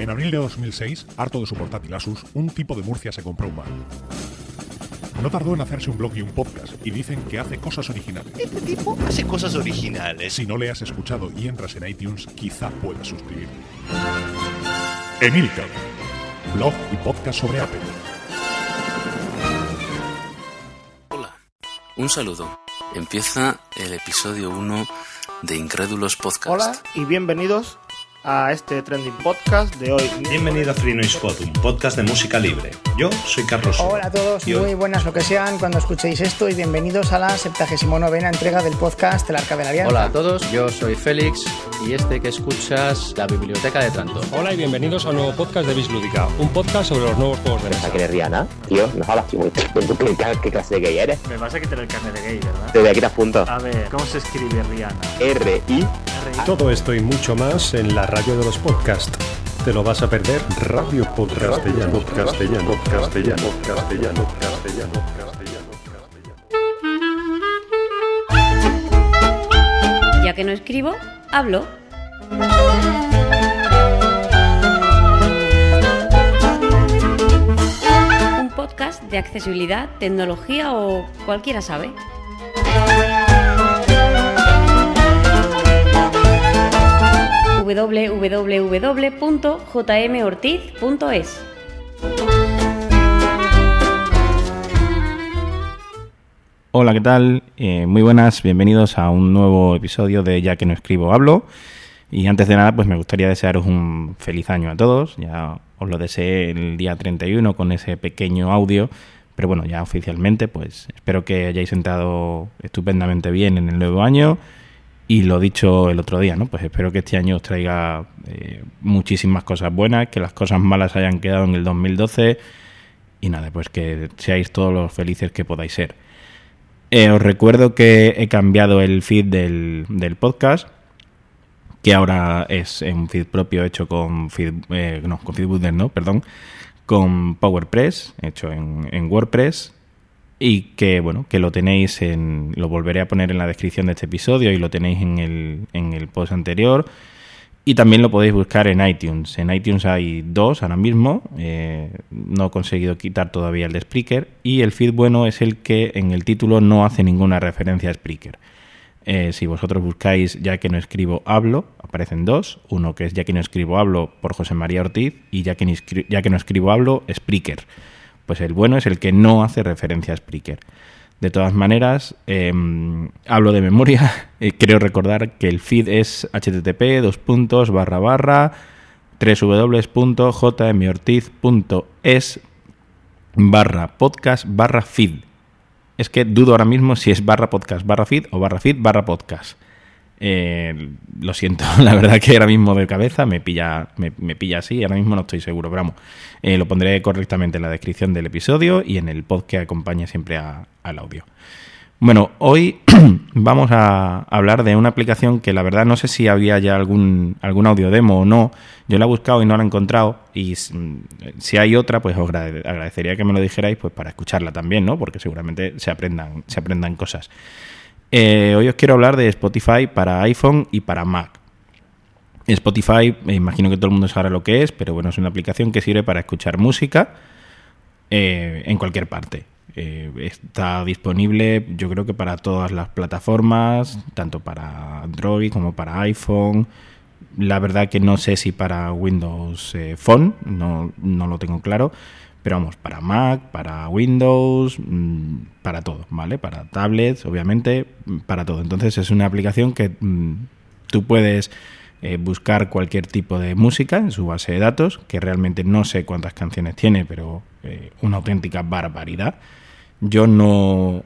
En abril de 2006, harto de su portátil Asus, un tipo de Murcia se compró un Mac. No tardó en hacerse un blog y un podcast, y dicen que hace cosas originales. Este tipo hace cosas originales. Si no le has escuchado y entras en iTunes, quizá puedas suscribirte. Emilcar, blog y podcast sobre Apple. Hola, un saludo. Empieza el episodio 1 de Incrédulos Podcast. Hola y bienvenidos a este trending podcast de hoy. Bienvenido a Free Noise Pod, un podcast de música libre. Yo soy Carlos. Hola a todos, Y hoy- muy buenas lo que sean cuando escuchéis esto y bienvenidos a la 79 entrega del podcast El Arca de la Alianza. Hola a todos, yo soy Félix y este que escuchas, la Biblioteca de Tranto. Hola y bienvenidos a un nuevo podcast de Bislúdica, un podcast sobre los nuevos juegos de mesa. que eres Rihanna? Tío, no hablas muy ¿Qué, qué, qué clase de gay eres? Me vas a quitar el carnet de gay, ¿verdad? Desde aquí te apunto. A ver, ¿cómo se escribe Rihanna? R-I. Todo esto y mucho más en la radio de los podcasts. Te lo vas a perder. Radio Podcastellano, castellano, castellano, castellano, castellano, castellano, castellano. Ya que no escribo, hablo. Un podcast de accesibilidad, tecnología o cualquiera sabe. www.jmortiz.es Hola, ¿qué tal? Eh, muy buenas, bienvenidos a un nuevo episodio de Ya que no escribo, hablo. Y antes de nada, pues me gustaría desearos un feliz año a todos. Ya os lo deseé el día 31 con ese pequeño audio. Pero bueno, ya oficialmente, pues espero que hayáis entrado estupendamente bien en el nuevo año. Y lo dicho el otro día, ¿no? Pues espero que este año os traiga eh, muchísimas cosas buenas, que las cosas malas hayan quedado en el 2012. Y nada, pues que seáis todos los felices que podáis ser. Eh, os recuerdo que he cambiado el feed del, del podcast, que ahora es un feed propio hecho con feed, eh, no, con no, perdón, con PowerPress, hecho en, en WordPress, y que bueno, que lo tenéis en, lo volveré a poner en la descripción de este episodio y lo tenéis en el, en el post anterior. Y también lo podéis buscar en iTunes. En iTunes hay dos ahora mismo. eh, no he conseguido quitar todavía el de Spreaker. Y el feed bueno es el que en el título no hace ninguna referencia a Spreaker. Eh, si vosotros buscáis Ya que no escribo hablo, aparecen dos. Uno que es Ya que no escribo hablo por José María Ortiz y Ya que, ya que no escribo hablo, Spreaker. Pues el bueno es el que no hace referencia a Spreaker. De todas maneras, eh, hablo de memoria. creo recordar que el feed es http dos puntos barra barra www.jmortiz.es barra podcast barra feed. Es que dudo ahora mismo si es barra podcast barra feed o barra feed barra podcast. Eh, lo siento, la verdad que ahora mismo de cabeza me pilla, me, pilla así, ahora mismo no estoy seguro, pero vamos, eh, lo pondré correctamente en la descripción del episodio y en el post que acompaña siempre a- al audio. Bueno, hoy vamos a hablar de una aplicación que la verdad no sé si había ya algún, algún audio demo o no. Yo la he buscado y no la he encontrado. Y s- si hay otra, pues os agrade- agradecería que me lo dijerais pues para escucharla también, ¿no? Porque seguramente se aprendan, se aprendan cosas. Eh, hoy os quiero hablar de Spotify para iPhone y para Mac. Spotify, me imagino que todo el mundo sabrá lo que es, pero bueno, es una aplicación que sirve para escuchar música eh, en cualquier parte. Eh, está disponible, yo creo que para todas las plataformas, tanto para Android como para iPhone. La verdad que no sé si para Windows Phone, no, no lo tengo claro, pero vamos, para Mac, para Windows, mm, para todo, ¿vale? Para tablets, obviamente, mm, para todo. Entonces es una aplicación que mm, tú puedes eh, buscar cualquier tipo de música en su base de datos, que realmente no sé cuántas canciones tiene, pero eh, una auténtica barbaridad. Yo no...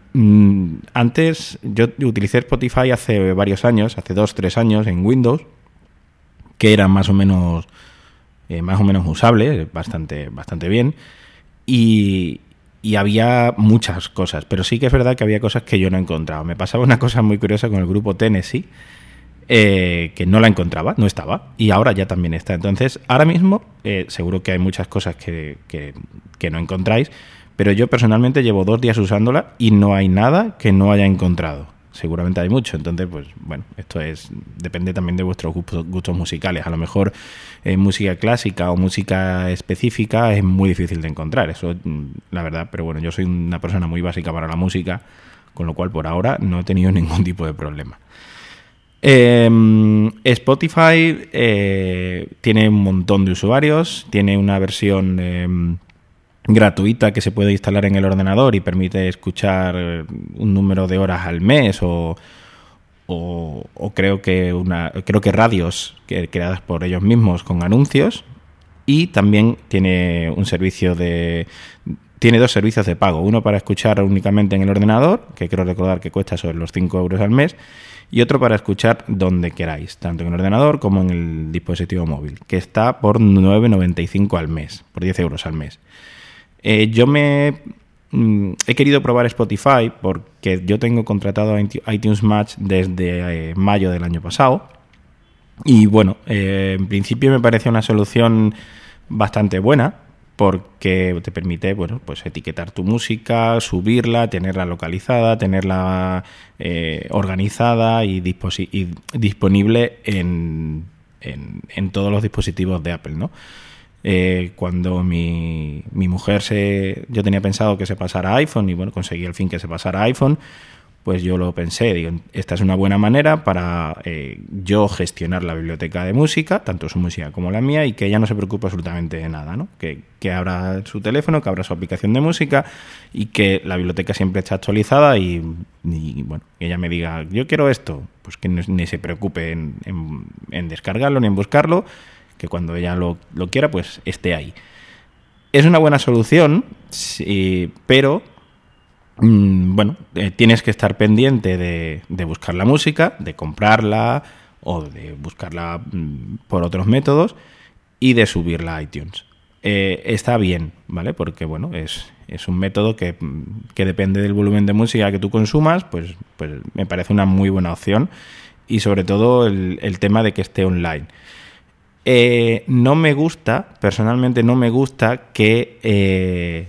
antes, yo utilicé Spotify hace varios años, hace dos, tres años en Windows, que era más o menos, eh, más o menos usable, bastante, bastante bien, y, había muchas cosas, pero sí que es verdad que había cosas que yo no encontraba. Me pasaba una cosa muy curiosa con el grupo Tennessee, eh, que no la encontraba, no estaba, y ahora ya también está. Entonces, ahora mismo, eh, seguro que hay muchas cosas que, que, que no encontráis, pero yo personalmente llevo dos días usándola y no hay nada que no haya encontrado. Seguramente hay mucho. Entonces, pues bueno, esto es depende también de vuestros gustos, gustos musicales. A lo mejor eh, música clásica o música específica es muy difícil de encontrar, eso mm, la verdad. Pero bueno, yo soy una persona muy básica para la música, con lo cual por ahora no he tenido ningún tipo de problema. Eh, Spotify eh, tiene un montón de usuarios, tiene una versión em, gratuita que se puede instalar en el ordenador y permite escuchar eh, un número de horas al mes o, o, creo que una creo que radios que, creadas por ellos mismos con anuncios y también tiene un servicio de tiene dos servicios de pago uno para escuchar únicamente en el ordenador que quiero recordar que cuesta sobre los 5 euros al mes y otro para escuchar donde queráis, tanto en el ordenador como en el dispositivo móvil, que está por 9,95 al mes, por 10 euros al mes. Eh, yo me mm, he querido probar Spotify porque yo tengo contratado iTunes Match desde eh, mayo del año pasado. Y bueno, eh, en principio me parece una solución bastante buena porque te permite bueno, pues etiquetar tu música, subirla, tenerla localizada, tenerla eh, organizada y, disponible en, en, todos los dispositivos de Apple, ¿no? Eh, cuando mi, mi, mujer se... Yo tenía pensado que se pasara iPhone y bueno, conseguí al fin que se pasara iPhone pues yo lo pensé, digo, esta es una buena manera para eh, yo gestionar la biblioteca de música, tanto su música como la mía, y que ella no se preocupe absolutamente de nada, ¿no? Que, que abra su teléfono, que abra su aplicación de música y que la biblioteca siempre esté actualizada y, bueno, ella me diga, yo quiero esto, pues que ni se preocupe en, en descargarlo ni en buscarlo, que cuando ella lo, quiera, pues esté ahí. Es una buena solución, pero Mm, bueno, eh, tienes que estar pendiente de, buscar la música, de comprarla o de buscarla mm, por otros métodos y de subirla a iTunes. Eh, está bien, ¿vale? Porque, bueno, es, es un método que, mm, que, depende del volumen de música que tú consumas, pues, pues me parece una muy buena opción y sobre todo el tema de que esté online. Eh, no me gusta, personalmente no me gusta que eh,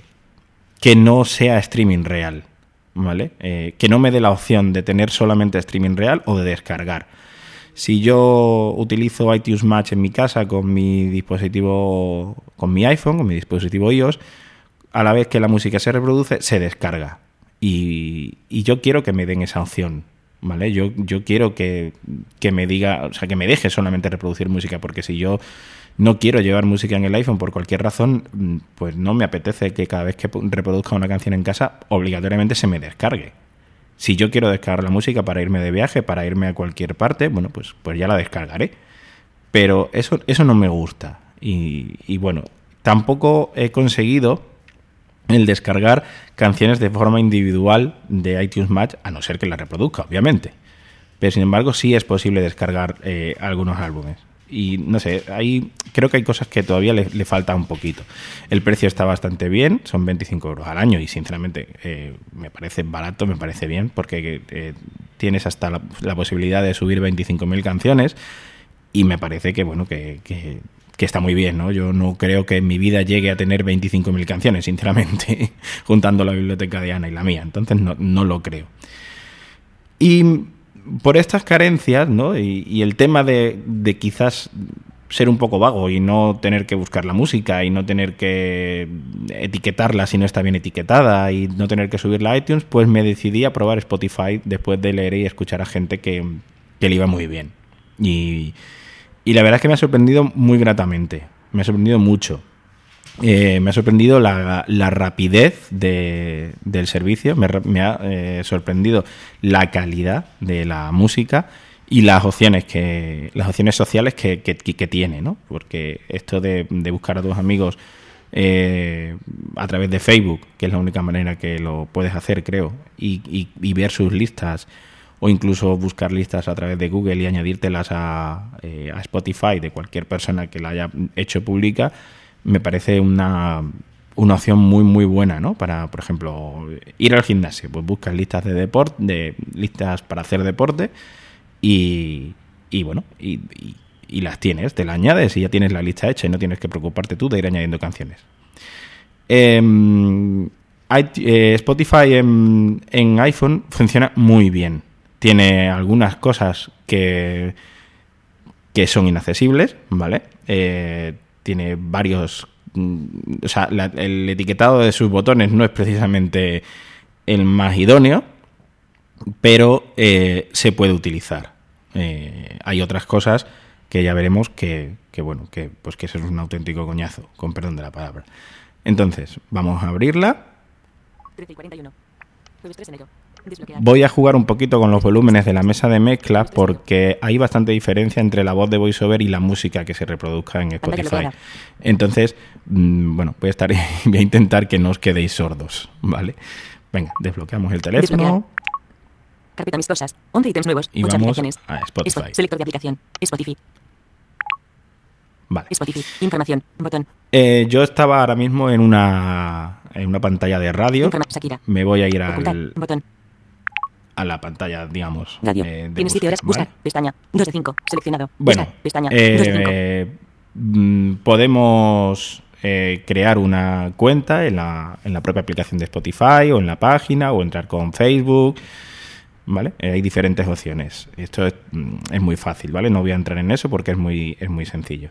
que no sea streaming real, ¿vale? Eh, que no me dé la opción de tener solamente streaming real o de descargar. Si yo utilizo iTunes Match en mi casa con mi dispositivo, con mi iPhone, con mi dispositivo iOS, a la vez que la música se reproduce, se descarga. Y, y yo quiero que me den esa opción, ¿vale? Yo, yo quiero que, que, me diga, o sea, que me deje solamente reproducir música, porque si yo no quiero llevar música en el iPhone por cualquier razón, mm, pues no me apetece que cada vez que reproduzca una canción en casa, obligatoriamente se me descargue. Si yo quiero descargar la música para irme de viaje, para irme a cualquier parte, bueno, pues, pues ya la descargaré. Pero eso, eso no me gusta. Y, y bueno, tampoco he conseguido el descargar canciones de forma individual de iTunes Match, a no ser que la reproduzca, obviamente. Pero sin embargo, sí es posible descargar eh, algunos álbumes y no sé, ahí creo que hay cosas que todavía le, falta un poquito. El precio está bastante bien, son 25 euros al año y sinceramente eh, me parece barato, me parece bien, porque eh, tienes hasta la, posibilidad de subir 25.000 canciones y me parece que, bueno, que, que, está muy bien, ¿no? Yo no creo que en mi vida llegue a tener 25.000 canciones, sinceramente, juntando la biblioteca de Ana y la mía, entonces no, no lo creo. Y por estas carencias, ¿no? Y, el tema de, de, quizás ser un poco vago y no tener que buscar la música y no tener que etiquetarla si no está bien etiquetada y no tener que subirla a iTunes, pues me decidí a probar Spotify después de leer y escuchar a gente que, que le iba muy bien. Y, y la verdad es que me ha sorprendido muy gratamente. Me ha sorprendido mucho. Eh, me ha sorprendido la, la rapidez de, del servicio, me, ha eh, sorprendido la calidad de la música y las opciones que las opciones sociales que, que, que tiene, ¿no? Porque esto de, de buscar a tus amigos eh, a través de Facebook, que es la única manera que lo puedes hacer, creo, y, y, y, ver sus listas o incluso buscar listas a través de Google y añadírtelas a, eh, a Spotify de cualquier persona que la haya hecho pública me parece una, una opción muy muy buena, ¿no? Para, por ejemplo, ir al gimnasio, pues buscas listas de deporte, de listas para hacer deporte y, y bueno, y, las tienes, te la añades y ya tienes la lista hecha y no tienes que preocuparte tú de ir añadiendo canciones. Eh, Spotify en, iPhone funciona muy bien. Tiene algunas cosas que, que son inaccesibles, ¿vale? Eh, tiene varios... mm, O sea, el etiquetado de sus botones no es precisamente el más idóneo, pero eh, se puede utilizar. Eh, hay otras cosas que ya veremos que, que, bueno, que pues que es un auténtico coñazo, con perdón de la palabra. Entonces, vamos a abrirla. 13 y 41. Jueves 3 de enero. Voy a jugar un poquito con los volúmenes de la mesa de mezcla porque hay bastante diferencia entre la voz de VoiceOver y la música que se reproduzca en Spotify. Entonces, mm, bueno, voy a, estar, voy a intentar que no os quedéis sordos, ¿vale? Venga, desbloqueamos el teléfono. Carpeta amistosas. 11 ítems nuevos. Y 8 vamos aplicaciones. a Spotify. Selector de aplicación. Spotify. Vale. Spotify. Información. Botón. Eh, yo estaba ahora mismo en una, en una pantalla de radio. Informa-. Me voy a ir al, Botón. A la pantalla, digamos. Radio. eh, Tienes 7 horas. buscar, Buscar. Pestaña. 2 de 5. Seleccionado. Bueno, Buscar. Pestaña. 2 de 5. eh, mm, podemos eh, crear una cuenta en la, en la propia aplicación de Spotify o en la página o entrar con Facebook. ¿Vale? Eh, hay diferentes opciones. Esto es, mm, es muy fácil, ¿vale? No voy a entrar en eso porque es muy, es muy sencillo.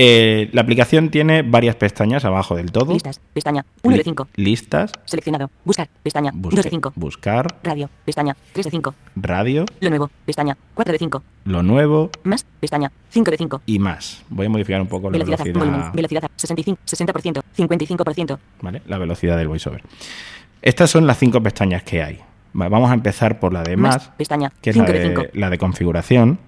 Eh, la aplicación tiene varias pestañas abajo del todo. Listas. Pestaña. 1 de Li- 5. Listas, Seleccionado. Buscar. Pestaña. 2 busque- de 5. buscar, Radio. Pestaña. 3 de 5. radio, Lo nuevo. Pestaña. 4 de 5. lo nuevo Más. Pestaña. 5 de 5. y más. Voy a modificar un poco la Velocidad. Volumen. velocidad. Velocidad. 65. 60%. 55%. ¿vale? La velocidad del voiceover. Estas son las cinco pestañas que hay. Va- Vamos a empezar por la de Más. más, Pestaña. que es la 5 de de, 5. la de configuración.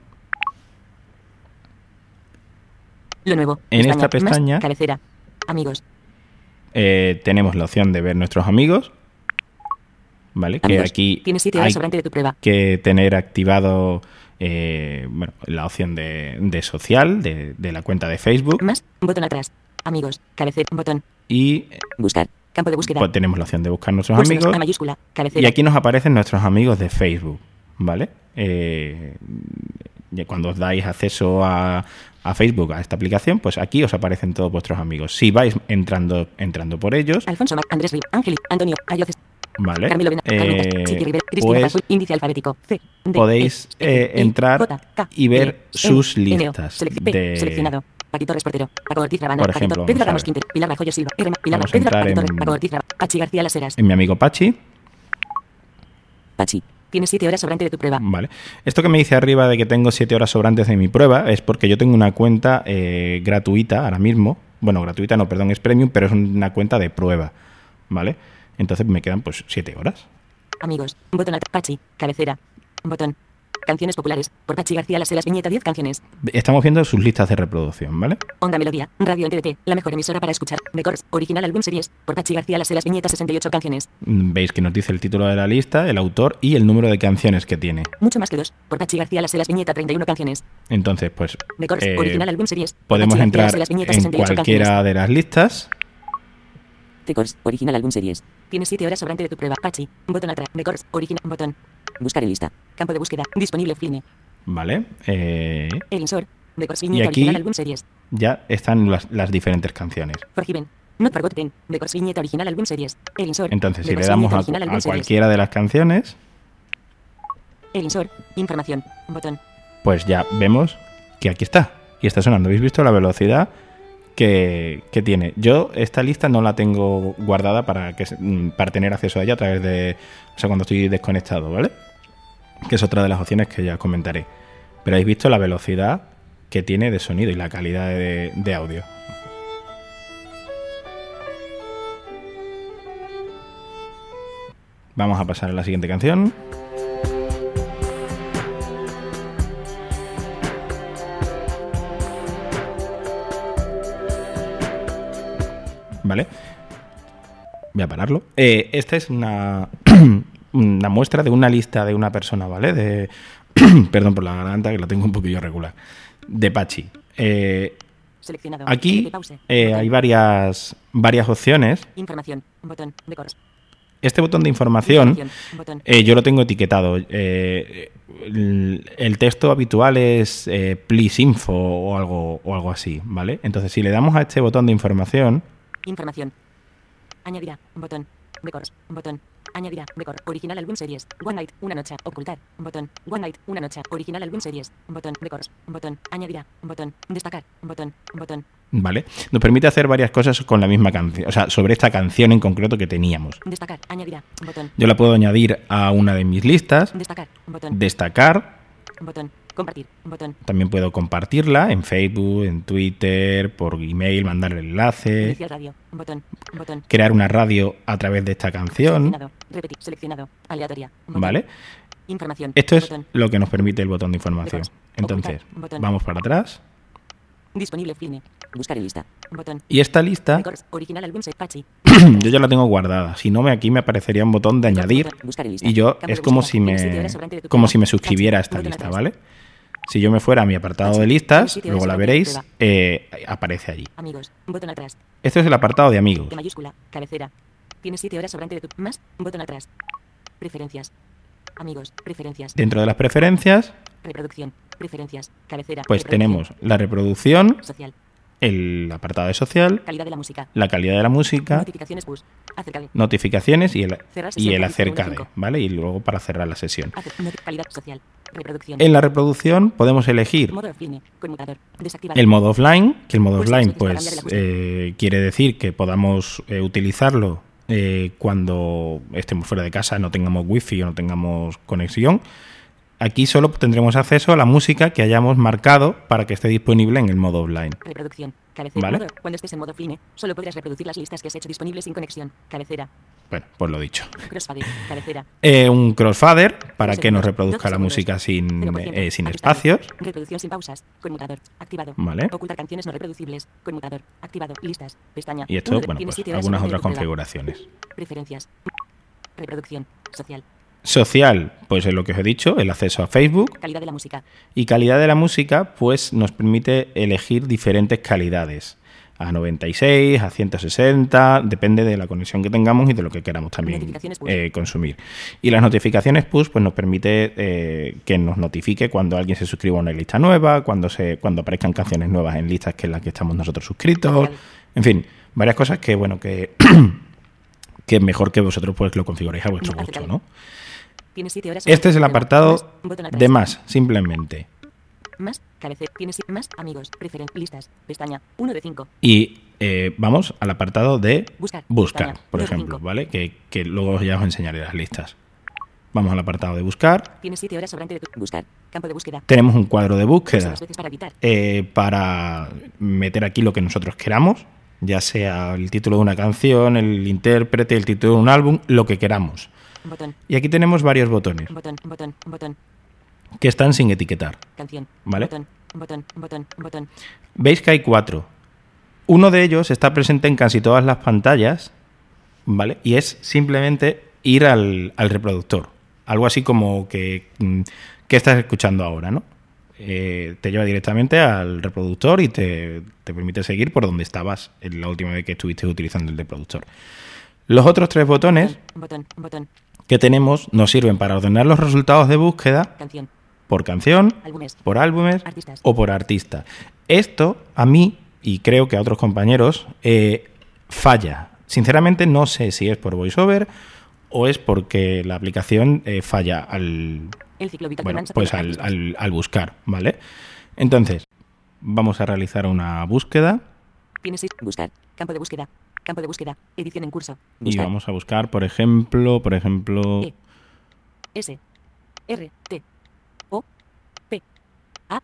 Lo nuevo. En esta Más. pestaña- Cabecera. Amigos. Eh, tenemos la opción de ver nuestros amigos. ¿Vale? Que aquí Tienes 7 horas hay de tu prueba. que tener activado eh, bueno, la opción de, de social, de, de la cuenta de Facebook. Más. Botón atrás. Amigos. Cabecera. Botón. Y Buscar. Campo de búsqueda. pues, tenemos la opción de buscar nuestros amigos. A mayúscula. Cabecera. Y aquí nos aparecen nuestros amigos de Facebook, ¿vale? Eh, cuando os dais acceso a, a Facebook, a esta aplicación, pues aquí os aparecen todos vuestros amigos. Si vais entrando, entrando por ellos, Alfonso Andrés Ángel, Antonio, Ayoces, ¿vale? Eh, pues podéis E, F, eh, entrar y ver L, sus listas de-. Paquito Resportero, Paco Ortiz Rabana, Por ejemplo, Paquito, Pedro vamos a Ramos ver. Quinter, Pilar Rajoyo Silva, R, Pilar Vamos a Pedro, entrar Paquito, en- Paco Ortiz Rabana, Pachi García Las Heras. en mi amigo Pachi, Pachi, tienes 7 horas sobrante de tu prueba. ¿vale? Esto que me dice arriba de que tengo 7 horas sobrantes de mi prueba es porque yo tengo una cuenta eh, gratuita ahora mismo. Bueno, gratuita no, perdón, es premium, pero es una cuenta de prueba, ¿vale? Entonces me quedan pues 7 horas. Amigos, botón atrás, Pachi, cabecera, botón. Canciones populares, por Pachi García Las Heras, viñeta 10 canciones. Estamos viendo sus listas de reproducción, ¿vale? Onda Melodía, Radio NTT, la mejor emisora para escuchar. Records, original álbum series, por Pachi García Las Heras, viñeta 68 canciones. Veis que nos dice el título de la lista, el autor y el número de canciones que tiene. Mucho más que dos, por Pachi García Las Heras, viñeta 31 canciones. Entonces, pues Records, eh, original álbum series. podemos García entrar Las viñeta en 68 cualquiera canciones. de las listas. Records, original álbum series. Tienes 7 horas sobrante de tu prueba. Pachi, botón atrás. Records, original, botón. Buscar en lista. Campo de búsqueda, disponible Fline. ¿Vale? Eh, El Insor. Records, y viñeta aquí original álbum series. ya están las, las diferentes canciones. Forgiven. Not Forgotten. Viñeta original álbum series. El Insor. Entonces, si le damos a, cualquiera de las canciones, El Insor. Información. Botón. pues ya vemos que aquí está. Y está sonando. ¿Habéis visto la velocidad que, que tiene? Yo esta lista no la tengo guardada para, que, mm, para tener acceso a ella a través de... O sea, cuando estoy desconectado, ¿vale? Que es otra de las opciones que ya comentaré. Pero habéis visto la velocidad que tiene de sonido y la calidad de, de audio. Vamos a pasar a la siguiente canción. ¿Vale? Voy a pararlo. Eh, esta es una, una muestra de una lista de una persona, ¿vale? De, perdón por la garganta, que la tengo un poquillo regular. De Pachi. Eh, Seleccionado. aquí eh, hay varias, varias opciones. Información. Botón. Records. Este botón de información, eh, yo lo tengo etiquetado. Eh, el, el texto habitual es eh, please info o algo, o algo así, ¿vale? Entonces, si le damos a este botón de información, Información. Añadirá. Botón. Records. Botón. Añadirá. Record. Original álbum series. One Night. Una noche. Ocultar. Botón. One Night. Una noche. Original álbum series. Botón. Records. Botón. Añadirá. Botón. Destacar. Botón. Botón. ¿Vale? Nos permite hacer varias cosas con la misma canción, o sea, sobre esta canción en concreto que teníamos. Destacar. Añadirá. Botón. Yo la puedo añadir a una de mis listas, Destacar. Botón. destacar, Botón. Compartir. Botón. también puedo compartirla en Facebook, en Twitter, por email, mandar el enlace, Iniciar radio. Botón. Botón. crear una radio a través de esta canción, Seleccionado. Repetir. Seleccionado. Aleatoria. ¿vale? Información. Esto es lo que nos permite el botón de información. Entonces, vamos para atrás Disponible film. Buscar en lista. Botón. y esta lista Records. Original. Pachi. yo ya la tengo guardada. Si no, me aquí me aparecería un botón de añadir y yo Campo es como si me como si me suscribiera a esta lista. ¿vale? Si yo me fuera a mi apartado de listas, luego la veréis, eh, aparece allí. Amigos. Botón atrás. Este es el apartado de amigos. De mayúscula. Cabecera. Tienes 7 horas sobrante de tu. Más. Botón atrás. Preferencias. Amigos. Preferencias. Dentro de las preferencias, Reproducción. Preferencias. Cabecera. pues tenemos la reproducción, Social. El apartado de social, Calidad de la música. la calidad de la música, Notificaciones push. Y el, y el con acerca de, 5. ¿vale? Y luego para cerrar la sesión. Acer- noti- calidad social. Reproducción. En la reproducción podemos elegir Modo offline. El modo offline, que el modo Pulsa offline pues eh, quiere decir que podamos eh, utilizarlo eh, cuando estemos fuera de casa, no tengamos wifi o no tengamos conexión. Aquí solo tendremos acceso a la música que hayamos marcado para que esté disponible en el modo offline. Reproducción. Cabecera. Vale. Modo- Cuando estés en modo offline, solo podrás reproducir las listas que has hecho disponibles sin conexión. Cabecera. Bueno, pues lo dicho. Crossfade. Cabecera. Eh, un crossfader para que nos reproduzca la música sin, 0%. eh, sin espacios. Reproducción sin pausas. Conmutador. Activado. Vale. Ocultar canciones no reproducibles. Conmutador. Activado. Listas. Pestaña. Y esto, bueno, pues algunas otras configuraciones. Preferencias. Reproducción. Social. Social, pues es lo que os he dicho, el acceso a Facebook. Calidad de la música. Y calidad de la música, pues nos permite elegir diferentes calidades. A 96, a 160, depende de la conexión que tengamos y de lo que queramos también eh, consumir. Y las notificaciones push, pues nos permite eh, que nos notifique cuando alguien se suscriba a una lista nueva, cuando se, cuando aparezcan canciones nuevas en listas que en las que estamos nosotros suscritos. En fin, varias cosas que bueno que, que mejor que vosotros pues lo configuréis a vuestro gusto, ¿no? Siete Este es el apartado de más, simplemente. Más. Tienes más. Amigos. Listas. Pestaña. 1 de 5. Y eh, vamos al apartado de Buscar. buscar, Pestaña. por ejemplo, cinco. ¿vale? Que, que luego ya os enseñaré las listas. Vamos al apartado de buscar. Tienes 7 horas sobrante de tu. Buscar. Campo de búsqueda. Tenemos un cuadro de búsqueda para eh, para meter aquí lo que nosotros queramos, ya sea el título de una canción, el intérprete, el título de un álbum, lo que queramos. Botón. Y aquí tenemos varios botones Botón. Botón. Botón. que están sin etiquetar. Canción. Vale. Veis que hay cuatro. Uno de ellos está presente en casi todas las pantallas, ¿vale? Y es simplemente ir al, al reproductor. Algo así como que, mm, ¿qué estás escuchando ahora, no? Eh, te lleva directamente al reproductor y te, te permite seguir por donde estabas en la última vez que estuviste utilizando el reproductor. Los otros tres botones Botón. Botón. Que tenemos nos sirven para ordenar los resultados de búsqueda Canción. por canción, Álbumes. por álbumes Artistas. o por artista. Esto a mí, y creo que a otros compañeros, eh, falla. Sinceramente no sé si es por VoiceOver o es porque la aplicación eh, falla al, El ciclo vital bueno, pues al, artistas. al- al buscar, ¿vale? Entonces, vamos a realizar una búsqueda Tienes Buscar. Campo de búsqueda. Campo de búsqueda. Edición en curso. y vamos a buscar, por ejemplo, por ejemplo, E. S. R. T. O. P. A.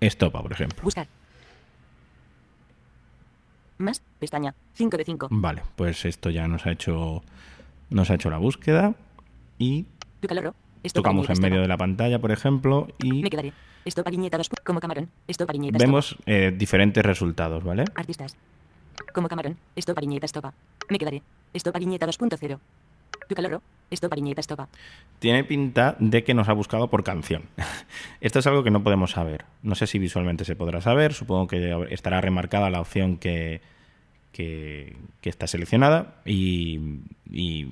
estopa, por ejemplo. Buscar. Más. Pestaña. 5 de 5. Vale, pues esto ya nos ha hecho nos ha hecho la búsqueda y tocamos en medio de la pantalla, por ejemplo, y Me quedaré. Esto viñeta 2. Como camarón. Esto viñeta stop. vemos eh, diferentes resultados, ¿vale? Artistas. Como camarón. Esto viñeta estopa. Me quedaré. Esto viñeta 2.0. Tu caloro. Esto viñeta estopa. Tiene pinta de que nos ha buscado por canción. Esto es algo que no podemos saber. No sé si visualmente se podrá saber. Supongo que estará remarcada la opción que, que, que está seleccionada y, y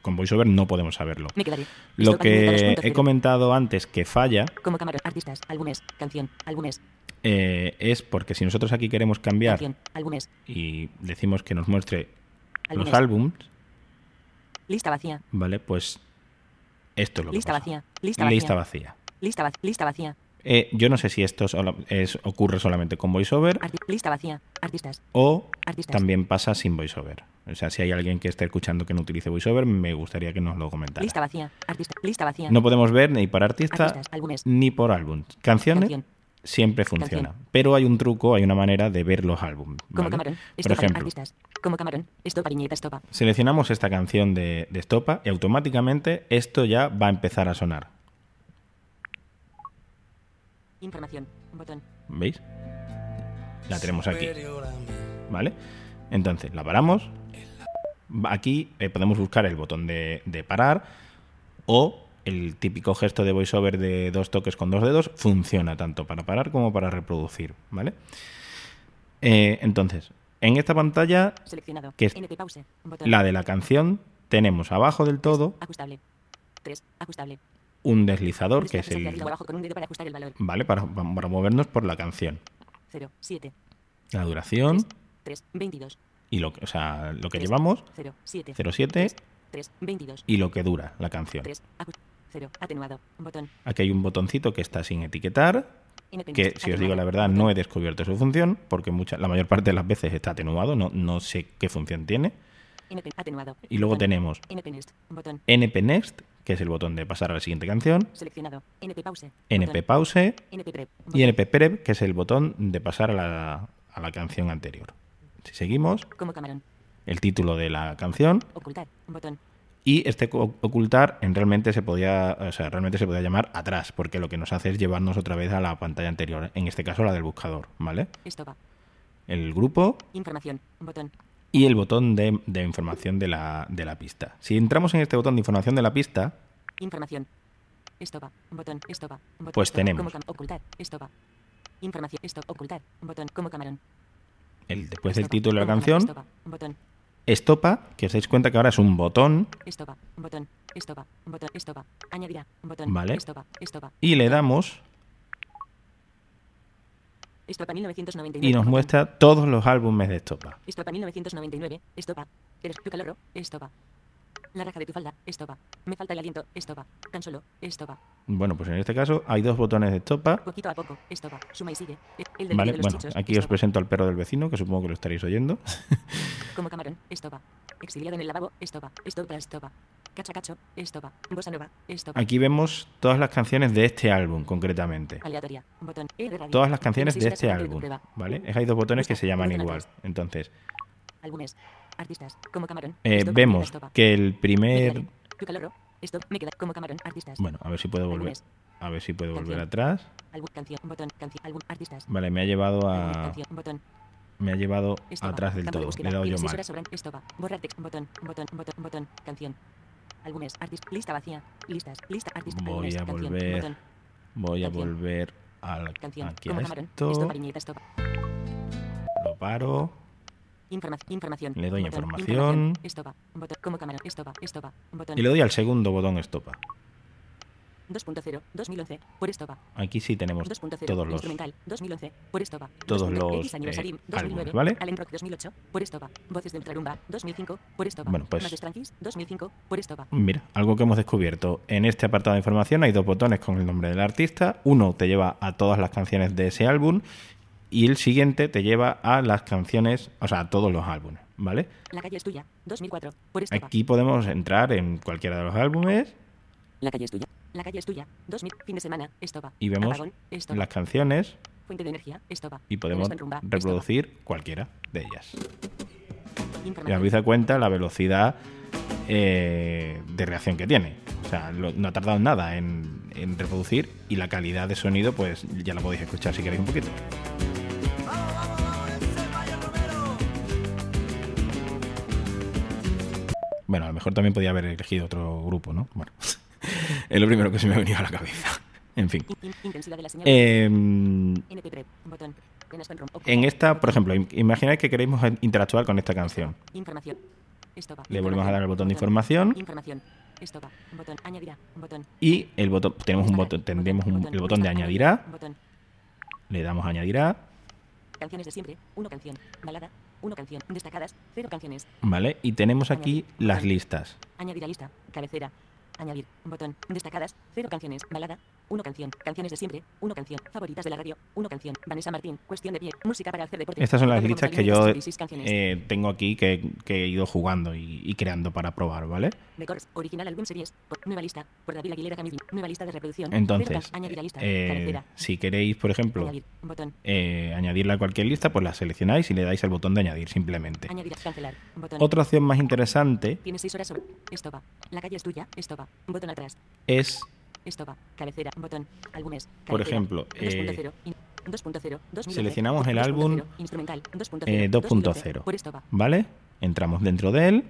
con VoiceOver no podemos saberlo. Me quedaré. Lo que viñeta 2.0. he comentado antes que falla Como camarón. Artistas. Álbumes. Canción. Álbumes. Eh, es porque si nosotros aquí queremos cambiar Canción. Álbumes. y decimos que nos muestre Álbumes. los álbums, Lista vacía. ¿vale? Pues esto es lo que Lista pasa. vacía. Lista vacía. Lista vacía. Lista, va- lista vacía. Eh, yo no sé si esto es- ocurre solamente con VoiceOver Arti- lista vacía. Artistas. o Artistas. también pasa sin VoiceOver. O sea, si hay alguien que esté escuchando que no utilice VoiceOver, me gustaría que nos lo comentara. Lista vacía. Artista. Lista vacía. No podemos ver ni por artista Artistas, álbumes. ni por álbum. Canciones Canción. Siempre funciona. Canción. Pero hay un truco, hay una manera de ver los álbumes. Como camarón. Por ejemplo, Artistas. Como camarón. Estopa, viñeta, estopa. seleccionamos esta canción de, de Estopa y automáticamente esto ya va a empezar a sonar. Información. Botón. ¿Veis? La tenemos aquí. ¿Vale? Entonces, la paramos. Aquí eh, podemos buscar el botón de, de parar o el típico gesto de voiceover de dos toques con dos dedos funciona tanto para parar como para reproducir, ¿vale? Eh, entonces, en esta pantalla, que es la de la canción, tenemos abajo del todo Ajustable. 3. Ajustable. un deslizador, que es el... ¿Vale? Para, para movernos por la canción. 0. 7. La duración 3. 22. y lo que, o sea, lo que llevamos, cero, siete, 07 3. 22. y lo que dura la canción. 3. 0. Atenuado. Botón. Aquí hay un botoncito que está sin etiquetar, que si os digo la verdad no he descubierto su función, porque mucha, la mayor parte de las veces está atenuado, no, no sé qué función tiene. Atenuado. Y luego Botón. tenemos NP Next. Que es el botón de pasar a la siguiente canción, Seleccionado. NP pause. NP. Pause NP Prep. y NP Prep, que es el botón de pasar a la, a la canción anterior. Si seguimos, Como el título de la canción Ocultar. Botón. Y este ocultar en realmente se podía, o sea, realmente se podía llamar atrás, porque lo que nos hace es llevarnos otra vez a la pantalla anterior, en este caso la del buscador, ¿vale? El grupo Información. Botón. y el botón de, de información de la, de la pista. Si entramos en este botón de información de la pista, Información. Estopa. Botón. Estopa. Botón. Pues tenemos. Ocultar. Estopa. Información. Stop. Ocultar. Botón. Como camarón. el, después del título de la canción. Botón. Estopa, que os dais cuenta que ahora es un botón, Estopa. Botón. Estopa. Botón. Estopa. Añadirá. Botón. Vale. Estopa. Estopa. y le damos Estopa 1999. y nos muestra todos los álbumes de estopa. Estopa 1999. Estopa. Eres tu calor. Estopa. La raja de tu falda. Estopa. Me falta el aliento. Estopa. Tan solo. Estopa. Bueno, pues en este caso hay dos botones de estopa. Poquito a poco. Estopa. Suma y sigue. El del Vale, de los bueno, chichos. aquí os Estopa. presento al perro del vecino, que supongo que lo estaréis oyendo. Como camarón. Estopa. Exiliado en el lavabo. Estopa. Estopa. Estopa. Cacha cacho. Estopa. Bossa nova. Estopa. Aquí vemos todas las canciones de este álbum, concretamente. Aleatoria. Botón. E de radio. Todas las canciones de este álbum. ¿vale? Es- Hay dos botones que se llaman igual. Entonces, Álbumes. Artistas. Como camarón. eh, vemos que el Me primer... Esto me queda como camarón. Artistas. Bueno, a ver si puedo volver. Álbumes. A ver si puedo volver atrás. Álbum. Canción. Botón. Canción. Álbum. Artistas. Vale, me ha llevado a... Canción. Botón. Me ha llevado Estopa. atrás del Campo de todo. búsqueda. Le he dado yo 16 mal. horas sobran. Estopa. Borrar text. Botón. Botón. Botón. Botón. Canción. Álbumes. Artistas. Lista vacía. Listas. Lista. Artistas. Voy álbumes, a canción, volver... Botón. Voy a volver a Canción. aquí a Como camarón. esto. Estopa. Viñeta. Estopa. Lo paro. Informa- información. Le doy Botón. información. Estopa. Botón. Como camarón. Estopa. Estopa. Botón. Y le doy al segundo botón estopa. 2.0. 2011. Por estopa. Aquí sí tenemos 2.0. todos los... Instrumental. 2011. Por estopa. Todos 2.0. los, eh, 2009. álbumes, ¿vale? Allen Rock 2008. Por estopa. Voces de Ultrarumba. 2005. Por estopa. Bueno, pues- Más Francis. 2005. Por estopa. Mira, algo que hemos descubierto. En este apartado de información hay dos botones con el nombre del artista. Uno te lleva a todas las canciones de ese álbum y el siguiente te lleva a las canciones, o sea, a todos los álbumes, ¿vale? La calle es tuya. 2004. Por estopa. Aquí podemos entrar en cualquiera de los álbumes La calle es tuya. La calle es tuya. 2000. Fin de semana. Estopa. y vemos Apagón. Estopa. las canciones Fuente de energía. Estopa. y podemos rumba, reproducir cualquiera de ellas. estopa. Y habéis dado cuenta la velocidad eh, de reacción que tiene. O sea, lo- no ha tardado nada en, en reproducir y la calidad de sonido, pues ya la podéis escuchar si queréis un poquito. Bueno, a lo mejor también podía haber elegido otro grupo, ¿no? Bueno, es lo primero que se me ha venido a la cabeza. En fin. Eh, en esta, por ejemplo, im- imagináis que queremos interactuar con esta canción. Le volvemos a dar al botón de información. Y el botón, tenemos un botón, tendremos un- el botón de añadirá. Le damos a añadirá. Canciones de siempre. Uno canción. Balada. Una canción. Destacadas. Cero canciones. ¿Vale? Y tenemos aquí las listas. Añadir a lista. Cabecera. Añadir. Botón. Destacadas. Cero canciones. Balada. Uno canción. Canciones de siempre. Uno canción. Favoritas de la radio. Uno canción. Vanessa Martín. Cuestión de pie. Música para hacer deporte. Estas son las listas que yo 66 canciones. eh, tengo aquí que, que he ido jugando y, y creando para probar, ¿vale? Records. Original álbum series. Por- nueva lista. Por David Aguilera Camille. Nueva lista de reproducción. Entonces, Añadir a lista. eh, si queréis, por ejemplo, Añadir. Botón. eh, añadirla a cualquier lista, pues la seleccionáis y le dais al botón de añadir simplemente. Añadir. Cancelar. Botón. Otra opción más interesante Tienes seis horas sobre. Estopa. La calle es tuya. Estopa. Botón atrás. es, Estopa. Cabecera. Botón. Álbumes. Por ejemplo, 2.0. in- 2.0. 2011, seleccionamos el 2.0, álbum, Instrumental. 2.0. eh, 2011, 2.0, Por Estopa. ¿vale? Entramos dentro de él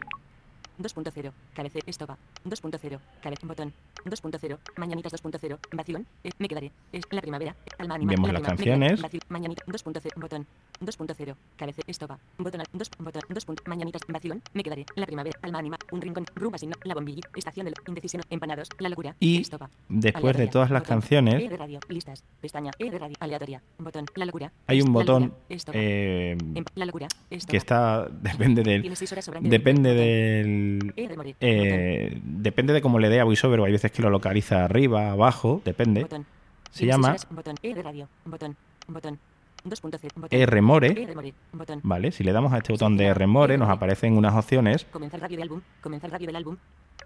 2.0. Cabecera. Estopa. 2.0. Cabe. Botón. 2.0. Mañanitas 2.0. Vación. Eh, me quedaré. Es la primavera. Alma anima. Vemos la las canciones. vacío, Mañanita. 2.0. Botón. 2.0. Cabecera. Estopa. Botón. al- Dos, botón. 2. Mañanitas. Vación. Me quedaré. La primavera. Alma anima. Un rincón. Rumba sin. La bombilla. Estación de la indecisión. Empanados. La locura. y Estopa. después de todas las canciones radio. Listas. Pestaña. Radio. Aleatoria. Botón. La locura. hay un botón eh, Em- La locura. Que está depende del depende del. Eh, depende de cómo le dé a VoiceOver o hay veces que lo localiza arriba abajo depende se llama. E de radio. Botón. Botón. 2.0. Botón. Rmore. E More. Botón. vale si le damos a este botón de Rmore nos aparecen unas opciones Comenzar radio de álbum. Comenzar radio del álbum.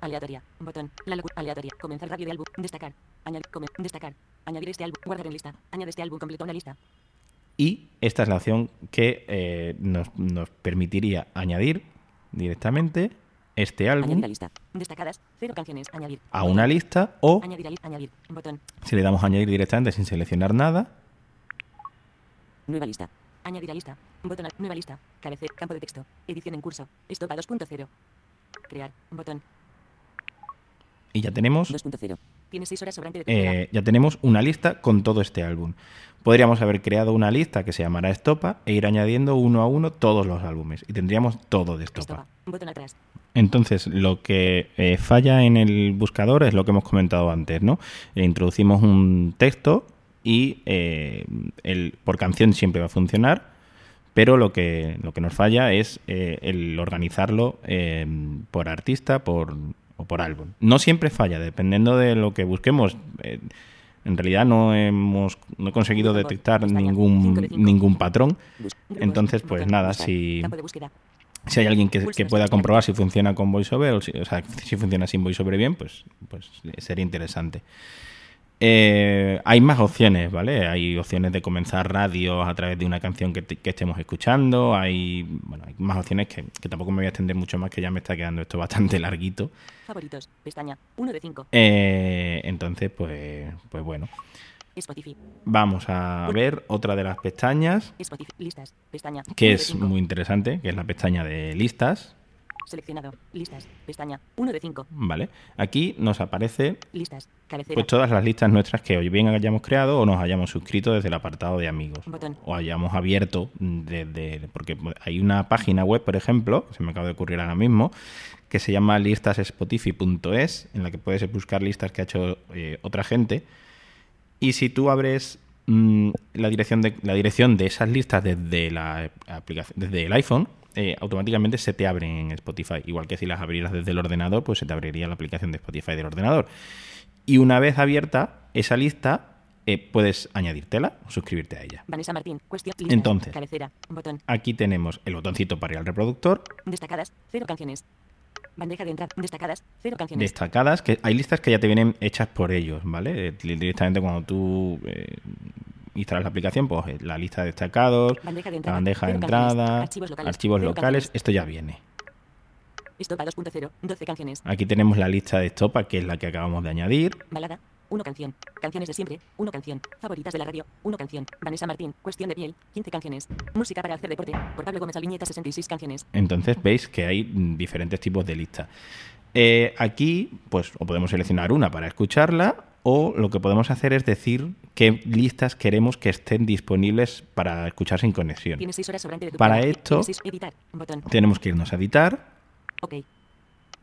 Aleatoria. Botón. La. Aleatoria. Comenzar radio de álbum. Destacar. Añadir. destacar. Añadir este álbum. Guardar en lista. Añade este álbum completo a una lista. y esta es la opción que eh, nos, nos permitiría añadir directamente este álbum lista. Destacadas. Cero canciones. Añadir. a una lista o Añadir. Añadir. Botón. si le damos a añadir directamente sin seleccionar nada Nueva lista. Añadir a lista. Botón. Nueva lista. Cabecera. Campo de texto. Edición en curso. Estopa 2.0. Crear. Botón. y ya tenemos 2.0. Tienes 6 horas sobrante de tu eh, ya tenemos una lista con todo este álbum. Podríamos haber creado una lista que se llamara Estopa e ir añadiendo uno a uno todos los álbumes y tendríamos todo de Estopa. Estopa. Botón atrás. Entonces, lo que eh, falla en el buscador es lo que hemos comentado antes, ¿no? Eh, introducimos un texto y eh, el, por canción siempre va a funcionar, pero lo que, lo que nos falla es eh, el organizarlo eh, por artista por, o por álbum. No siempre falla, dependiendo de lo que busquemos. Eh, en realidad no hemos no he conseguido detectar ningún, ningún patrón. Entonces, pues nada, si, si hay alguien que, que pueda comprobar si funciona con VoiceOver o, si, o sea, si funciona sin VoiceOver bien, pues, pues sería interesante. Eh, hay más opciones, ¿vale? Hay opciones de comenzar radios a través de una canción que, te- que estemos escuchando. Hay, bueno, hay más opciones que, que tampoco me voy a extender mucho más, que ya me está quedando esto bastante larguito. Favoritos. Pestaña. 1 de 5. Eh, entonces, pues, pues bueno. Spotify. Vamos a ver otra de las pestañas, Spotify. Listas. Pestaña. que 1 de es 5. muy interesante, que es la pestaña de listas. Seleccionado. Listas. Pestaña. 1 de 5. ¿Vale? Aquí nos aparece Listas. Cabecera. pues todas las listas nuestras que hoy bien hayamos creado o nos hayamos suscrito desde el apartado de amigos. Botón. O hayamos abierto desde... Porque hay una página web, por ejemplo, que se me acaba de ocurrir ahora mismo, que se llama listasspotify.es, en la que puedes buscar listas que ha hecho eh, otra gente. Y si tú abres mm, la, dirección de, la dirección de esas listas desde, la aplicación, desde el iPhone, eh, automáticamente se te abren en Spotify. Igual que si las abrieras desde el ordenador, pues se te abriría la aplicación de Spotify del ordenador. Y una vez abierta esa lista, eh, puedes añadírtela o suscribirte a ella. Vanessa Martín. Cuestión. Listas. Entonces. Cabecera. Botón. Aquí tenemos el botoncito para ir al reproductor, Destacadas. 0 canciones. Bandeja de entrada. Destacadas. 0 canciones. destacadas, que hay listas que ya te vienen hechas por ellos, ¿vale? Eh, Directamente cuando tú eh, instalas la aplicación, pues eh, la lista de destacados, Bandeja de la entrada, bandeja de entrada, archivos locales, archivos locales, esto ya viene. Estopa 2.0. 12 canciones. Aquí tenemos la lista de estopa, que es la que acabamos de añadir. Balada. 1 canción. Canciones de siempre. 1 canción. Favoritas de la radio. 1 canción. Vanessa Martín. Cuestión de piel. 15 canciones. Música para hacer deporte. Por Pablo Gómez Alviñeta. 66 canciones. Entonces veis que hay mm, diferentes tipos de listas. Eh, aquí, pues, o podemos seleccionar una para escucharla, o lo que podemos hacer es decir qué listas queremos que estén disponibles para escuchar sin conexión. Tienes 6 horas sobrante de tu Para esto- seis- editar. Tenemos que irnos a editar, Ok.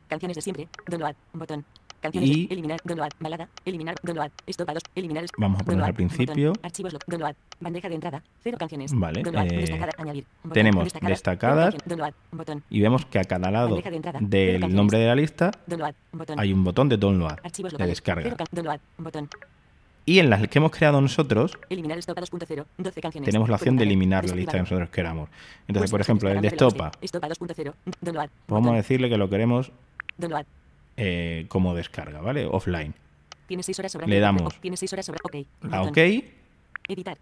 Canciones de siempre. Download. Botón. Canciones. Y- Eliminar. Download. Balada. Eliminar. Download. Estopados. Eliminar. Vamos a poner al principio. Botón. Archivos. lo- Download. Bandeja de entrada. Cero canciones. Vale, Download. eh, Destacada. Añadir. Botón. tenemos Destacadas. destacadas. Cero canciones. Download. Botón. Y vemos que a cada lado de entrada. Del nombre de la lista hay un botón de download, Archivos de locales. descarga. Cero. Botón. Y en las que hemos creado nosotros, Eliminar estopa 2.0. 12 canciones. tenemos la opción de eliminar la lista que nosotros queramos. Entonces, por Pulsa ejemplo, el de estopa, velocidad. Estopa 2.0. Download. vamos a Botón. decirle que lo queremos. Eh, como descarga, ¿vale? Offline. Tienes 6 horas Le sobrante. damos Tienes 6 horas sobre. Ok. La Botón. OK Editar.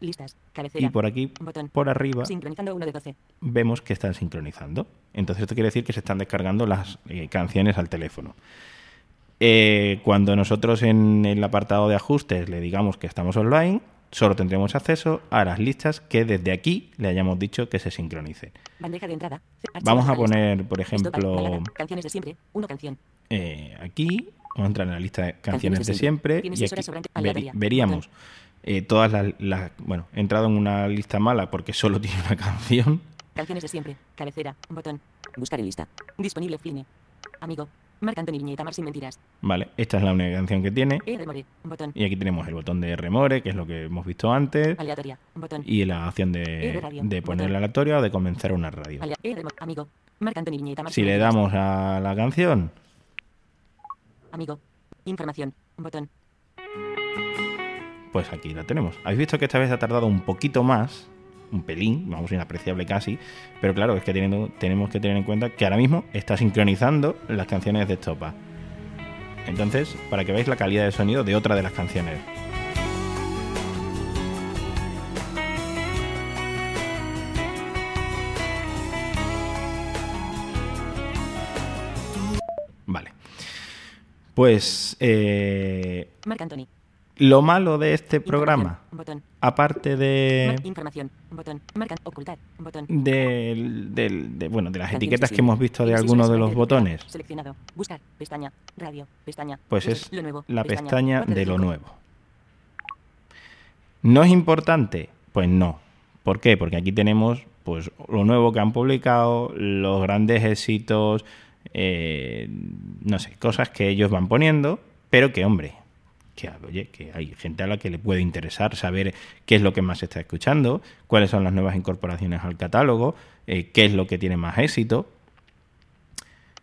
Listas. Cabecera. y por aquí, Botón. por arriba, Sincronizando 1 de 12. vemos que están sincronizando. Entonces esto quiere decir que se están descargando las eh, canciones al teléfono. Eh, cuando nosotros en el apartado de ajustes le digamos que estamos online, solo tendremos acceso a las listas que desde aquí le hayamos dicho que se sincronicen. Bandeja de entrada. Archivos Vamos a poner, por ejemplo, Canciones de siempre. 1 canción. eh, aquí, vamos a entrar en la lista de canciones de de siempre y aquí veríamos eh, todas las, las- Bueno, he entrado en una lista mala porque solo tiene una canción. Canciones de siempre. Cabecera. Botón. Buscar en lista. Disponible Fline. Amigo. Marc Anthony Viñeta Mar sin mentiras. Vale, esta es la única canción que tiene. E remore. Botón. Y aquí tenemos el botón de remore, que es lo que hemos visto antes. Aleatoria. Botón. Y la opción E de, de radio, de poner la aleatoria o de comenzar una radio. Alea- E Amigo. Marc Anthony Viñeta Mar Si le damos a la canción, Amigo. Información. Botón. pues aquí la tenemos. Habéis visto que esta vez ha tardado un poquito más, un pelín, vamos, inapreciable casi, pero claro, es que tenemos que tener en cuenta que ahora mismo está sincronizando las canciones de Estopa. Entonces, para que veáis la calidad de sonido de otra de las canciones. Vale. Pues eh, Marc Anthony. Lo malo de este programa, Botón. aparte de, información. Botón. Marca. Ocultar. Botón. del- del- de, bueno, de las etiquetas que hemos visto de algunos de los botones, Seleccionado. Buscar. Pestaña. Radio. Pestaña. pues es lo nuevo, la pestaña de lo nuevo. ¿No es importante? Pues no. ¿Por qué? Porque aquí tenemos pues lo nuevo que han publicado, los grandes éxitos, eh, no sé, cosas que ellos van poniendo, pero que, hombre, que, oye, que hay gente a la que le puede interesar saber qué es lo que más se está escuchando, cuáles son las nuevas incorporaciones al catálogo, eh, qué es lo que tiene más éxito.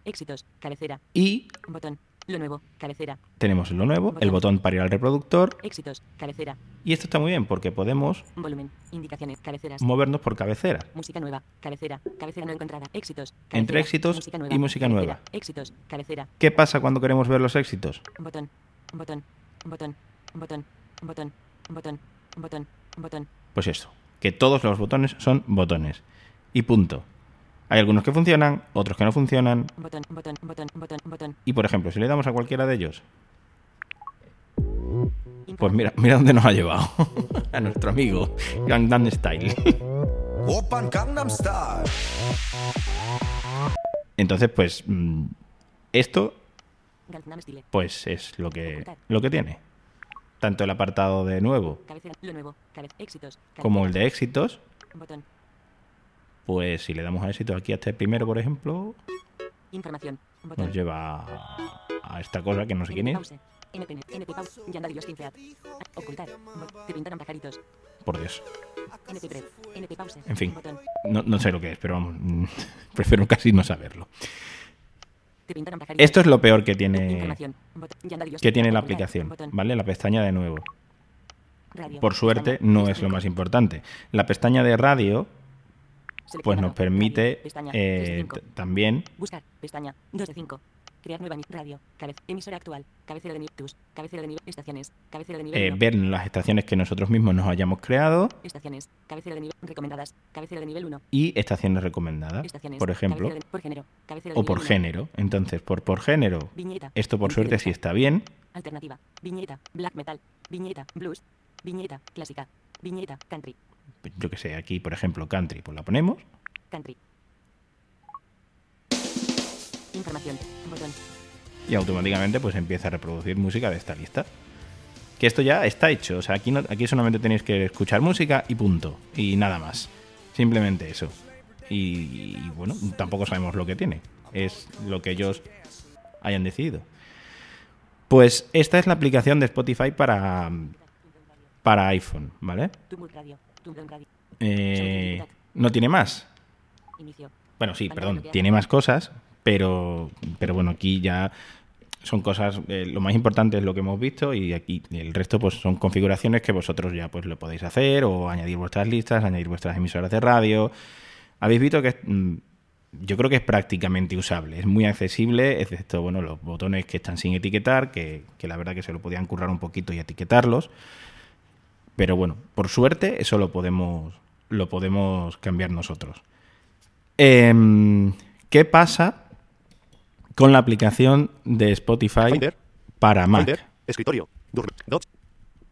Éxitos. Cabecera. Y Botón. Lo nuevo. Cabecera. tenemos lo nuevo, el botón para ir al reproductor, Éxitos. Cabecera. y esto está muy bien porque podemos Volumen. Indicaciones. Cabeceras. movernos por cabecera. Música nueva. Cabecera. Cabecera no encontrada. Éxitos. Entre cabecera, éxitos música y música cabecera, nueva. Éxitos. Cabecera. ¿Qué pasa cuando queremos ver los éxitos? Botón. Botón. Botón. Botón. Botón. Botón. Botón. Botón. Pues eso, que todos los botones son botones. Y punto. Hay algunos que funcionan, otros que no funcionan. Botón. Botón. Botón. Botón. Botón. Y por ejemplo, si le damos a cualquiera de ellos, pues mira, mira dónde nos ha llevado. a nuestro amigo Gangnam Style. Entonces, pues mm, esto. Pues es lo que lo que tiene. Tanto el apartado de nuevo como el de éxitos, pues si le damos a éxitos aquí a este primero, por ejemplo, nos lleva a, esta cosa que no sé quién es. Por Dios. En fin, no, no sé lo que es, pero vamos, prefiero casi no saberlo. Esto es lo peor que tiene que tiene la aplicación. ¿vale? La pestaña de nuevo. Por suerte no es lo más importante. La pestaña de radio pues nos permite eh, también Buscar. Pestaña. 2 de 5. Crear nueva radio. Cabez. Emisora actual. Cabecera de. Tus. Cabecera de nivel. Estaciones. Cabecera de nivel. eh, ver las estaciones que nosotros mismos nos hayamos creado Estaciones. Cabecera de nivel. Recomendadas. Cabecera de nivel 1. y estaciones recomendadas, Estaciones. por ejemplo, de- por género. De o por género. Entonces, por por género, Viñeta. esto por suerte sí está bien. Alternativa. Viñeta. Black metal. Viñeta. Blues. Viñeta. Clásica. Viñeta. Country. Yo que sé, aquí por ejemplo country, pues la ponemos Country. Información. Botón. y automáticamente pues empieza a reproducir música de esta lista. Que esto ya está hecho, o sea, aquí, no, aquí solamente tenéis que escuchar música y punto, y nada más. Simplemente eso. Y, y, bueno, tampoco sabemos lo que tiene, es lo que ellos hayan decidido. Pues esta es la aplicación de Spotify para, para iPhone, ¿vale? Eh, no tiene más. Bueno, sí, perdón, tiene más cosas, pero, pero bueno, aquí ya son cosas, eh, lo más importante es lo que hemos visto y aquí el resto pues son configuraciones que vosotros ya pues lo podéis hacer o añadir vuestras listas, añadir vuestras emisoras de radio. Habéis visto que mm, yo creo que es prácticamente usable, es muy accesible, excepto bueno, los botones que están sin etiquetar, que, que la verdad que se lo podían currar un poquito y etiquetarlos. Pero bueno, por suerte eso lo podemos, lo podemos cambiar nosotros. Em, ¿Qué pasa con la aplicación de Spotify Finder. para Mac? Finder, escritorio, Docs,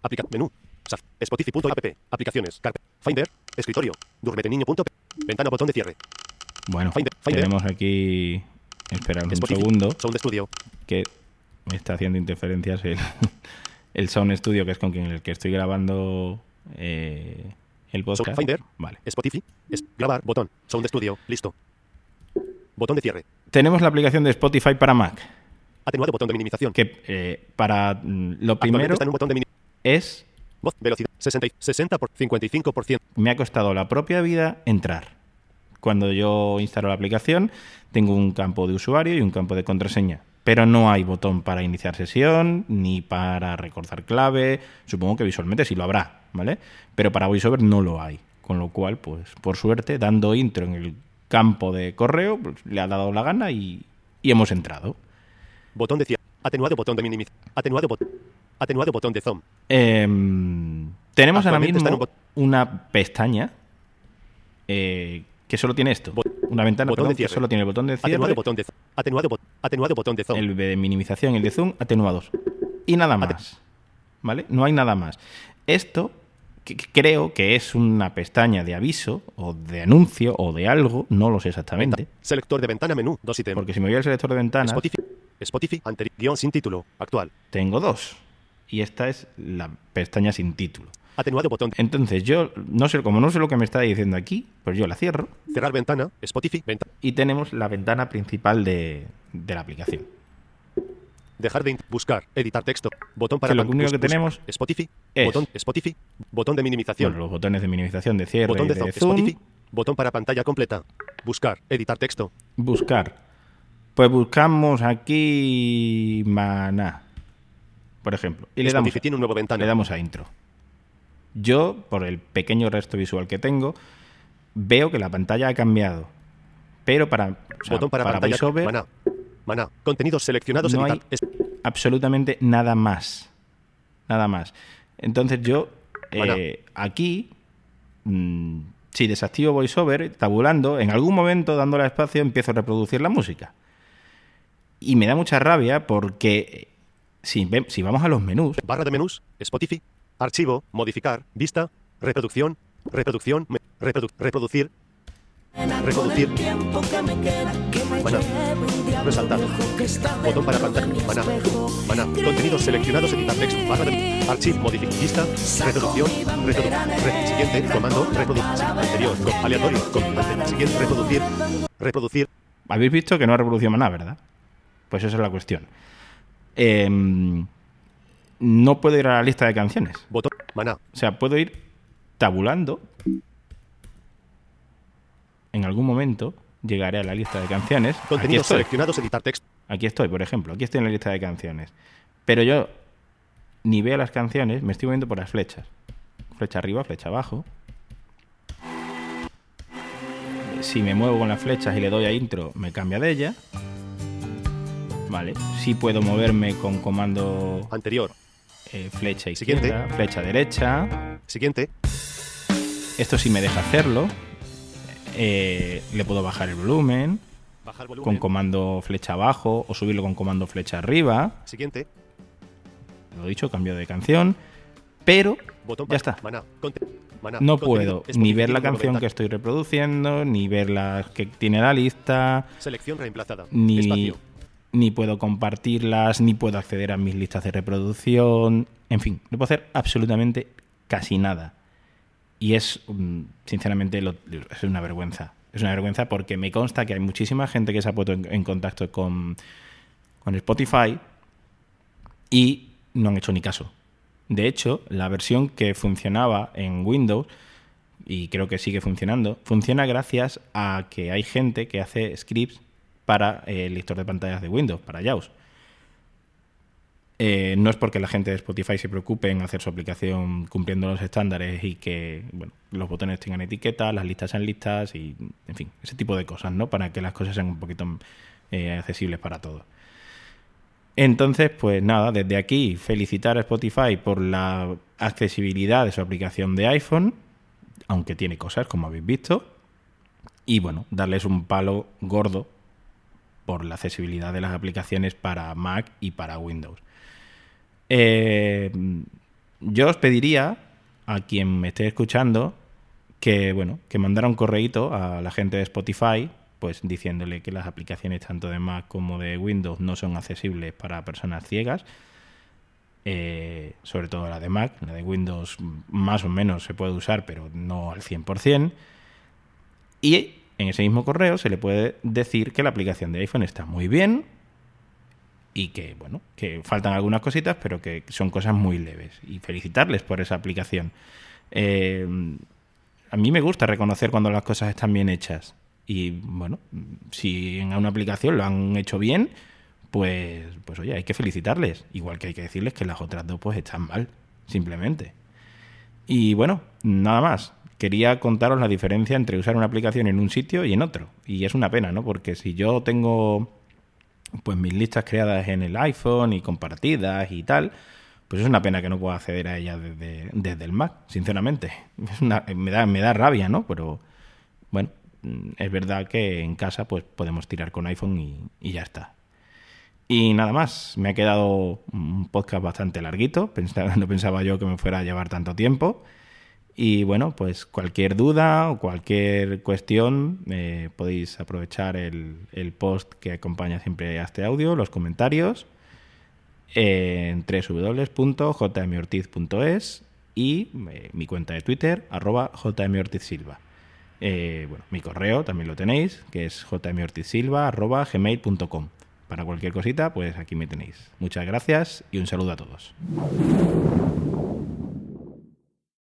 aplica, menú, Spotify.app, aplicaciones, Finder, escritorio, durmeteniño.p, ventana, botón de cierre, Bueno, Finder, tenemos aquí. Espera un Spotify, segundo. Sound Studio, Que me está haciendo interferencias el, el Sound Studio, que es con quien el que estoy grabando eh, el Sound podcast. Finder, Vale. Spotify, es, grabar, botón, Sound Studio, listo, botón de cierre, Tenemos la aplicación de Spotify para Mac. atenuado, botón de minimización, Que eh, para mm, lo primero está en un botón de es. voz, velocidad, 60, y- 60 por 55%, Me ha costado la propia vida entrar. Cuando yo instalo la aplicación, tengo un campo de usuario y un campo de contraseña. Pero no hay botón para iniciar sesión, ni para recordar clave. Supongo que visualmente sí lo habrá, ¿vale? Pero para VoiceOver no lo hay. Con lo cual, pues, por suerte, dando intro en el campo de correo, pues, le ha dado la gana y, y hemos entrado. botón de atenuado, botón de minimización, atenuado, botón, atenuado, botón de zoom, Em, tenemos ahora mismo un una pestaña eh, que solo tiene esto. Una ventana botón perdón, de que solo tiene el botón de cierre, atenuado, botón de, atenuado, bot- atenuado, botón de zoom, el de minimización y el de zoom atenuados. Y nada más. ¿Vale? No hay nada más. Esto que- creo que es una pestaña de aviso o de anuncio o de algo, no lo sé exactamente. selector de ventana, menú, dos ítems, Porque si me voy al selector de ventanas, Spotify, Spotify, anterior, guion sin título, actual, tengo dos. Y esta es la pestaña sin título. atenuado, botón Entonces yo, no sé, como no sé lo que me está diciendo aquí, pues yo la cierro cerrar ventana, Spotify, ventana, y tenemos la ventana principal de, de la aplicación. Dejar de buscar, editar texto, botón para Que lo único que tenemos Spotify, es- botón Spotify, botón de minimización, Bueno, los botones de minimización, de cierre botón y de zoom, zoom. Spotify, botón para pantalla completa, buscar, editar texto, Buscar. Pues buscamos aquí maná, por ejemplo. Y le damos, tiene un nuevo ventana, le damos a intro. Yo, por el pequeño resto visual que tengo, veo que la pantalla ha cambiado. Pero para, o sea, botón para, para pantalla, VoiceOver maná, maná, contenidos seleccionados, no hay es- absolutamente nada más. Nada más. Entonces yo, eh, aquí, mm, si desactivo VoiceOver, tabulando, en algún momento, dándole espacio, empiezo a reproducir la música. Y me da mucha rabia porque eh, si, vamos a los menús, barra de menús, Spotify, archivo, modificar, vista, reproducción, reproducción, reprodu- reproducir, reproducir, maná, resaltar, botón para pantalla, maná, maná, contenidos seleccionados, editar texto, barra de archivo, modificar, reproducción, reprodu- re- siguiente, comando, reproducir, anterior, aleatorio, co- ante- siguiente, reproducir, reproducir, habéis visto que no ha reproducido nada, ¿verdad? Pues esa es la cuestión. Em, no puedo ir a la lista de canciones. botón, maná, O sea, puedo ir tabulando. En algún momento llegaré a la lista de canciones. Contenidos seleccionados, editar texto, Aquí estoy, por ejemplo. Aquí estoy en la lista de canciones. Pero yo ni veo las canciones, me estoy moviendo por las flechas. Flecha arriba, flecha abajo. Si me muevo con las flechas y le doy a intro, me cambia de ella. Vale. Sí puedo moverme con comando anterior, eh, flecha Siguiente. izquierda, flecha derecha. siguiente, Esto sí me deja hacerlo. Eh, le puedo bajar el volumen con volumen, comando flecha abajo o subirlo con comando flecha arriba. siguiente, Lo dicho, cambio de canción. Pero botón ya está. maná, conte- maná, No puedo ni ver la canción que estoy reproduciendo, ni ver las que tiene la lista, Selección reemplazada. ni, Espacio. ni puedo compartirlas, ni puedo acceder a mis listas de reproducción. En fin, no puedo hacer absolutamente casi nada. Y es, mm, sinceramente, es una vergüenza. Es una vergüenza porque me consta que hay muchísima gente que se ha puesto en, en contacto con, con Spotify y no han hecho ni caso. De hecho, la versión que funcionaba en Windows, y creo que sigue funcionando, funciona gracias a que hay gente que hace scripts para eh, el lector de pantallas de Windows, para JAWS. Eh, no es porque la gente de Spotify se preocupe en hacer su aplicación cumpliendo los estándares y que bueno, los botones tengan etiquetas, las listas sean listas y, en fin, ese tipo de cosas, ¿no? Para que las cosas sean un poquito eh, accesibles para todos. Entonces, pues nada, desde aquí felicitar a Spotify por la accesibilidad de su aplicación de iPhone, aunque tiene cosas, como habéis visto, y bueno, darles un palo gordo por la accesibilidad de las aplicaciones para Mac y para Windows. Eh, yo os pediría a quien me esté escuchando que, bueno, que mandara un correíto a la gente de Spotify, pues diciéndole que las aplicaciones tanto de Mac como de Windows no son accesibles para personas ciegas. Eh, sobre todo la de Mac, la de Windows más o menos se puede usar, pero no al 100%. Y en ese mismo correo se le puede decir que la aplicación de iPhone está muy bien, y que, bueno, que faltan algunas cositas, pero que son cosas muy leves. Y felicitarles por esa aplicación. Eh, a mí me gusta reconocer cuando las cosas están bien hechas. Y bueno, si en una aplicación lo han hecho bien, pues, pues oye, hay que felicitarles. Igual que hay que decirles que las otras dos pues están mal, simplemente. Y bueno, nada más. Quería contaros la diferencia entre usar una aplicación en un sitio y en otro. Y es una pena, ¿no? Porque si yo tengo pues mis listas creadas en el iPhone y compartidas y tal, pues es una pena que no pueda acceder a ellas desde, desde el Mac, sinceramente. Es una, me, da, me da rabia, ¿no? Pero bueno, es verdad que en casa pues podemos tirar con iPhone y, y ya está. Y nada más, me ha quedado un podcast bastante larguito, no pensaba yo que me fuera a llevar tanto tiempo. Y bueno, pues cualquier duda o cualquier cuestión eh, podéis aprovechar el, el, post que acompaña siempre a este audio, los comentarios, en www.jmortiz.es y eh, mi cuenta de Twitter, arroba jmortizsilva. Eh, bueno, mi correo también lo tenéis, que es jmortizsilva, arroba gmail.com. Para cualquier cosita, pues aquí me tenéis. Muchas gracias y un saludo a todos.